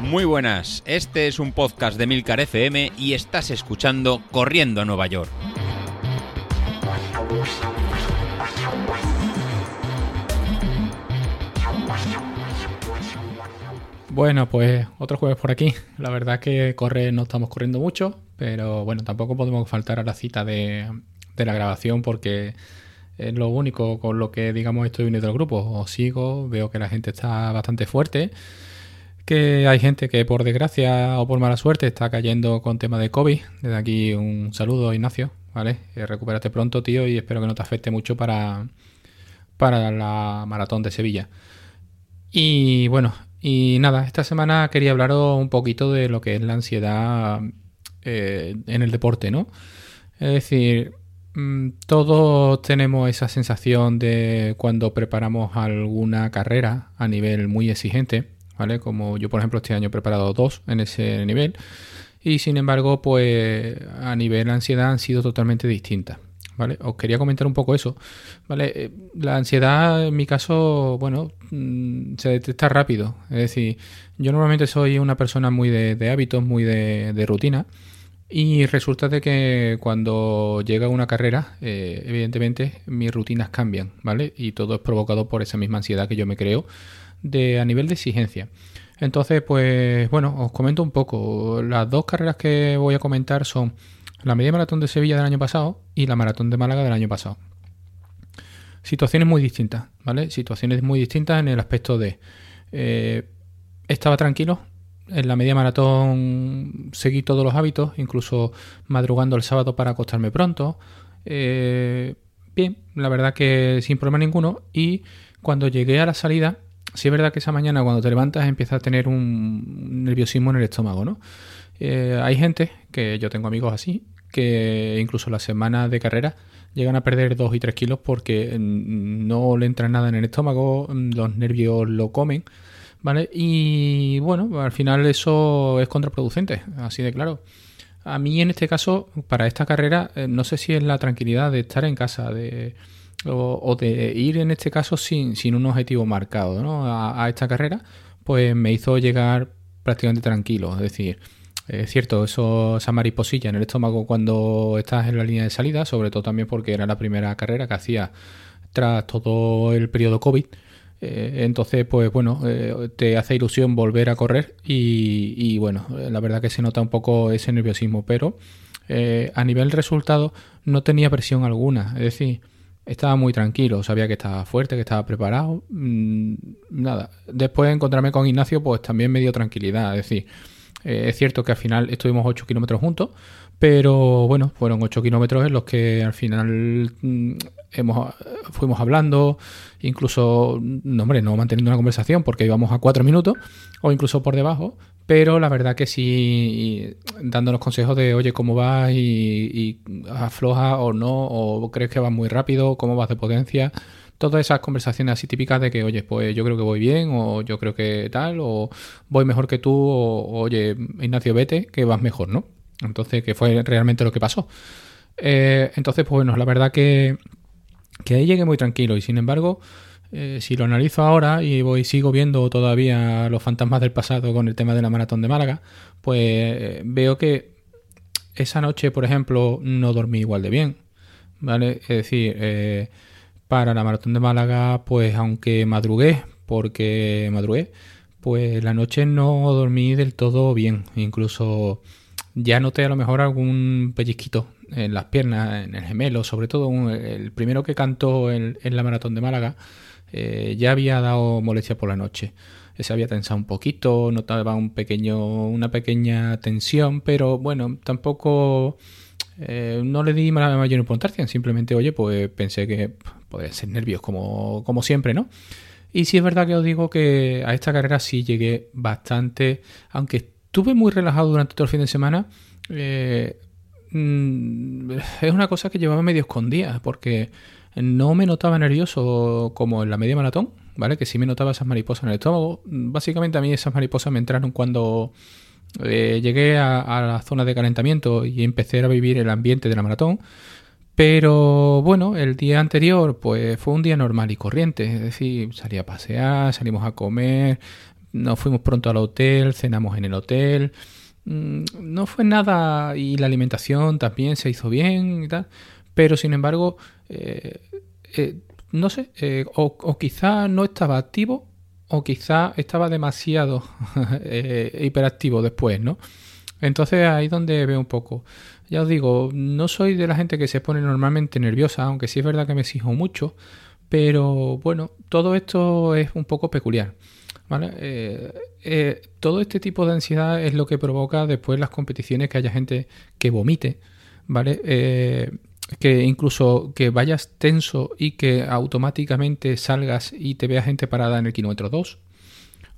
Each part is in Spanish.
Muy buenas, este es un podcast de Milcar FM y estás escuchando Corriendo a Nueva York. Bueno, pues otro jueves por aquí. La verdad que correr no estamos corriendo mucho, pero bueno, tampoco podemos faltar a la cita de, la grabación porque es lo único con lo que, digamos, estoy unido al grupo. Os sigo, veo que la gente está bastante fuerte, que hay gente que por desgracia o por mala suerte está cayendo con tema de COVID. Desde aquí un saludo, Ignacio, ¿vale? Eh, recupérate pronto, tío, y espero que no te afecte mucho para, para la maratón de Sevilla. Y bueno, y nada, esta semana quería hablaros un poquito de lo que es la ansiedad eh, en el deporte, ¿no? Es decir, todos tenemos esa sensación de cuando preparamos alguna carrera a nivel muy exigente, ¿vale? Como yo, por ejemplo, este año he preparado dos en ese nivel. Y sin embargo, pues a nivel ansiedad han sido totalmente distintas. ¿vale? Os quería comentar un poco eso, ¿vale? Eh, la ansiedad, en mi caso, bueno, mm, se detecta rápido. Es decir, yo normalmente soy una persona muy de, hábitos, muy de, rutina. Y resulta de que cuando llega una carrera, eh, evidentemente mis rutinas cambian, ¿vale? Y todo es provocado por esa misma ansiedad que yo me creo de, a nivel de exigencia. Entonces, pues bueno, os comento un poco. Las dos carreras que voy a comentar son la media maratón de Sevilla del año pasado y la maratón de Málaga del año pasado. Situaciones muy distintas, ¿vale? Situaciones muy distintas en el aspecto de... Eh, estaba tranquilo, en la media maratón seguí todos los hábitos, incluso madrugando el sábado para acostarme pronto. Eh, bien, la verdad que sin problema ninguno. Y cuando llegué a la salida, sí es verdad que esa mañana cuando te levantas empieza a tener un nerviosismo en el estómago, ¿no? Eh, hay gente, que yo tengo amigos así, que incluso la semana de carrera llegan a perder 2 y 3 kilos porque no le entra nada en el estómago, los nervios lo comen, Y bueno, al final eso es contraproducente, así de claro. A mí en este caso, para esta carrera, eh, no sé si es la tranquilidad de estar en casa, de, o, de ir en este caso sin, sin un objetivo marcado ¿no? a, a esta carrera, pues me hizo llegar prácticamente tranquilo. Es decir, es cierto, eso, esa mariposilla en el estómago cuando estás en la línea de salida, sobre todo también porque era la primera carrera que hacía tras todo el periodo COVID. Eh, entonces, pues bueno, eh, te hace ilusión volver a correr y, bueno, la verdad que se nota un poco ese nerviosismo, pero eh, a nivel resultado no tenía presión alguna, es decir, estaba muy tranquilo, sabía que estaba fuerte, que estaba preparado, mm, nada. Después de encontrarme con Ignacio, pues también me dio tranquilidad, es decir, eh, es cierto que al final estuvimos 8 kilómetros juntos, pero bueno, fueron 8 kilómetros en los que al final mm, hemos, fuimos hablando, incluso, no, hombre, no manteniendo una conversación porque íbamos a 4 minutos o incluso por debajo, pero la verdad que sí, dándonos consejos de, oye, ¿cómo vas? Y, y afloja o no, o crees que vas muy rápido, ¿cómo vas de potencia? Todas esas conversaciones así típicas de que, oye, pues yo creo que voy bien, o yo creo que tal, o voy mejor que tú, o oye, Ignacio, vete, que vas mejor, ¿no? Entonces, que fue realmente lo que pasó. Eh, entonces, pues bueno, la verdad que, que ahí llegué muy tranquilo y sin embargo, eh, si lo analizo ahora y voy sigo viendo todavía los fantasmas del pasado con el tema de la maratón de Málaga, pues eh, veo que esa noche, por ejemplo, no dormí igual de bien, ¿vale? Es decir, para la maratón de Málaga, pues aunque madrugué, porque madrugué, pues la noche no dormí del todo bien. Incluso ya noté a lo mejor algún pellizquito en las piernas, en el gemelo, sobre todo el primero que cantó en, la maratón de Málaga, eh, ya había dado molestia por la noche. Se había tensado un poquito, notaba un pequeño, una pequeña tensión, pero bueno, tampoco eh, no le di mayor importancia, simplemente, oye, pues pensé que podría ser nervios como, como siempre, ¿no? Y sí es verdad que os digo que a esta carrera sí llegué bastante, aunque estuve muy relajado durante todo el fin de semana, eh, mm, es una cosa que llevaba medio escondida, porque no me notaba nervioso como en la media maratón, ¿vale? Que sí me notaba esas mariposas en el estómago. Básicamente a mí esas mariposas me entraron cuando eh, llegué a, la zona de calentamiento y empecé a vivir el ambiente de la maratón. Pero bueno, el día anterior pues fue un día normal y corriente, es decir, salí a pasear, salimos a comer, nos fuimos pronto al hotel, cenamos en el hotel, mm, no fue nada y la alimentación también se hizo bien y tal, pero sin embargo, eh, eh, no sé, eh, o, quizá no estaba activo o quizá estaba demasiado hiperactivo después, ¿no? Entonces ahí donde veo un poco. Ya os digo, no soy de la gente que se pone normalmente nerviosa, aunque sí es verdad que me exijo mucho, pero bueno, todo esto es un poco peculiar. ¿vale? Eh, eh, todo este tipo de ansiedad es lo que provoca después las competiciones que haya gente que vomite, ¿vale? Eh, que incluso que vayas tenso y que automáticamente salgas y te vea gente parada en el kilómetro 2,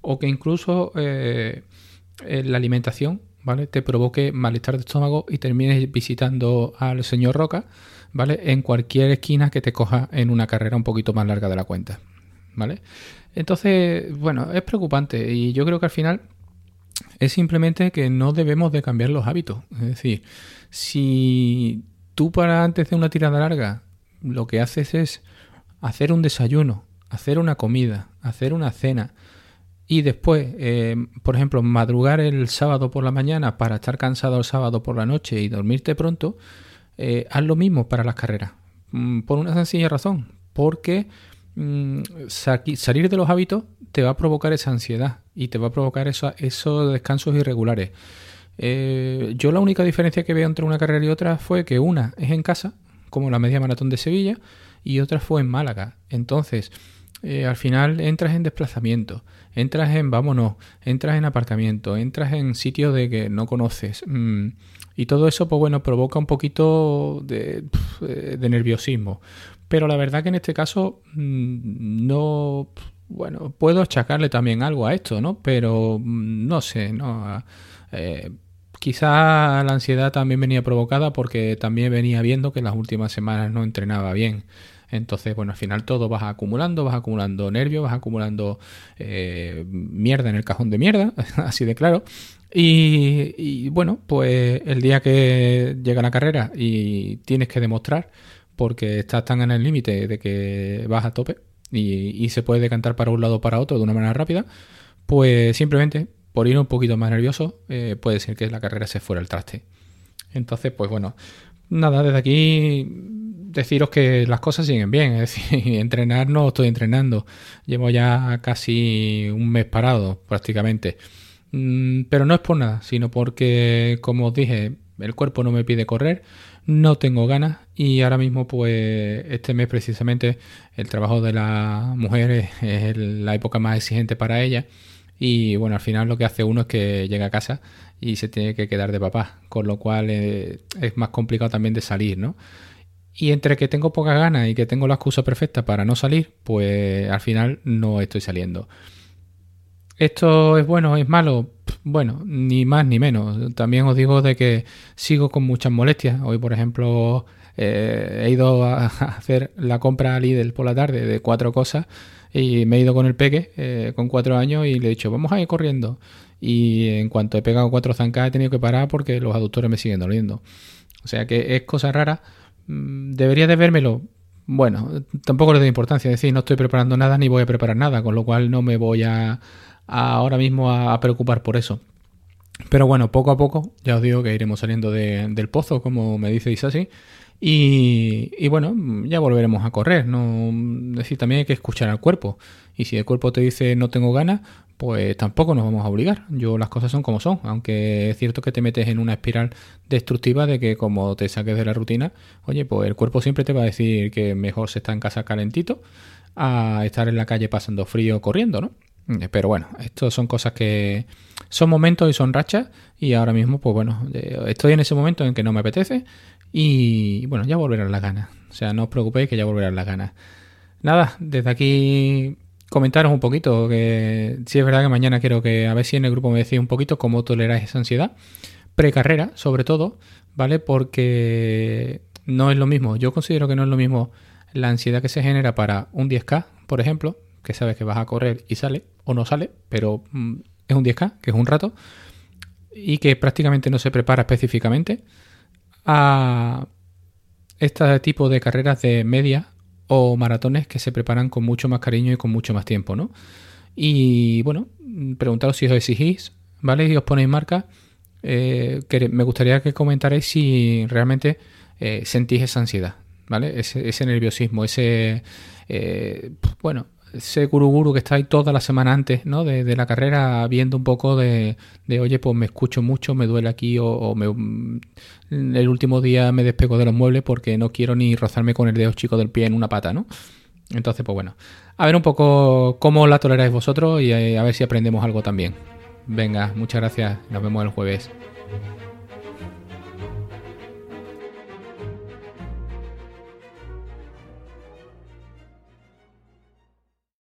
o que incluso la alimentación ¿vale? Te provoque malestar de estómago y termines visitando al señor Roca, ¿vale? En cualquier esquina que te coja en una carrera un poquito más larga de la cuenta, ¿vale? Entonces, bueno, es preocupante y yo creo que al final es simplemente que no debemos de cambiar los hábitos. Es decir, si tú para antes de una tirada larga lo que haces es hacer un desayuno, hacer una comida, hacer una cena, y después, eh, por ejemplo, madrugar el sábado por la mañana para estar cansado el sábado por la noche y dormirte pronto, eh, haz lo mismo para las carreras. Mm, por una sencilla razón, porque mm, salir de los hábitos te va a provocar esa ansiedad y te va a provocar esos descansos irregulares. Eh, yo la única diferencia que veo entre una carrera y otra fue que una es en casa, como la media maratón de Sevilla, y otra fue en Málaga. Entonces, al final entras en desplazamiento entras en vámonos, entras en aparcamiento, entras en sitios de que no conoces. Mm, y todo eso, pues bueno, provoca un poquito de, nerviosismo. Pero la verdad que en este caso mm, no... Bueno, puedo achacarle también algo a esto, ¿no? Pero mm, no sé, ¿no? Eh, quizá la ansiedad también venía provocada porque también venía viendo que en las últimas semanas no entrenaba bien. Entonces, bueno, al final todo vas acumulando, vas acumulando nervios, vas acumulando eh, mierda en el cajón de mierda, así de claro. Y, bueno, pues el día que llega la carrera y tienes que demostrar, porque estás tan en el límite de que vas a tope y, se puede decantar para un lado o para otro de una manera rápida, pues simplemente por ir un poquito más nervioso eh, puede ser que la carrera se fuera al traste. Entonces, pues bueno, nada, desde aquí deciros que las cosas siguen bien, es decir, entrenar no estoy entrenando, llevo ya casi un mes parado prácticamente, mm, pero no es por nada, sino porque, como os dije, el cuerpo no me pide correr, no tengo ganas y ahora mismo pues este mes precisamente el trabajo de la mujer es, la época más exigente para ella y bueno, al final lo que hace uno es que llega a casa y se tiene que quedar de papá, con lo cual eh, es más complicado también de salir, ¿no? Y entre que tengo poca ganas y que tengo la excusa perfecta para no salir, pues al final no estoy saliendo. ¿Esto es bueno es malo? Bueno, ni más ni menos. También os digo de que sigo con muchas molestias. Hoy, por ejemplo, eh, he ido a hacer la compra a Lidl por la tarde de cuatro cosas y me he ido con el peque eh, con cuatro años y le he dicho, vamos a ir corriendo. Y en cuanto he pegado cuatro zancas he tenido que parar porque los aductores me siguen doliendo. O sea que es cosa rara Mm, ¿Debería de vérmelo? Bueno, tampoco le doy importancia, es decir, no estoy preparando nada ni voy a preparar nada, con lo cual no me voy a, ahora mismo a, preocupar por eso. Pero bueno, poco a poco, ya os digo que iremos saliendo del pozo, como me dice Isasi, y, y, bueno, ya volveremos a correr. ¿no? Es decir, también hay que escuchar al cuerpo. Y si el cuerpo te dice no tengo ganas, pues tampoco nos vamos a obligar. Yo las cosas son como son, aunque es cierto que te metes en una espiral destructiva de que como te saques de la rutina, oye, pues el cuerpo siempre te va a decir que mejor se está en casa calentito a estar en la calle pasando frío corriendo, ¿no? Pero bueno, esto son cosas que son momentos y son rachas y ahora mismo, pues bueno, eh, estoy en ese momento en que no me apetece y bueno, ya volverán las ganas. O sea, no os preocupéis que ya volverán las ganas. Nada, desde aquí comentaros un poquito, que si es verdad que mañana quiero que a ver si en el grupo me decís un poquito cómo toleráis esa ansiedad. Precarrera, sobre todo, ¿vale? Porque no es lo mismo. Yo considero que no es lo mismo la ansiedad que se genera para un 10K, por ejemplo, que sabes que vas a correr y sale o no sale, pero mm, es un 10K, que es un rato, y que prácticamente no se prepara específicamente a, este tipo de carreras de media o maratones que se preparan con mucho más cariño y con mucho más tiempo, ¿no? Y bueno, preguntaros si os exigís, ¿vale? Y os ponéis marca. Eh, que me gustaría que comentarais si realmente eh, sentís esa ansiedad, ¿vale? Ese, nerviosismo, ese, eh, bueno, ese guruguru que está ahí toda la semana antes, ¿no? De, la carrera, viendo un poco de, de, oye, pues me escucho mucho, me duele aquí, o, me, mm, el último día me despego de los muebles porque no quiero ni rozarme con el dedo chico del pie en una pata, ¿no? Entonces, pues bueno, a ver un poco cómo la toleráis vosotros y a ver si aprendemos algo también. Venga, muchas gracias, nos vemos el jueves.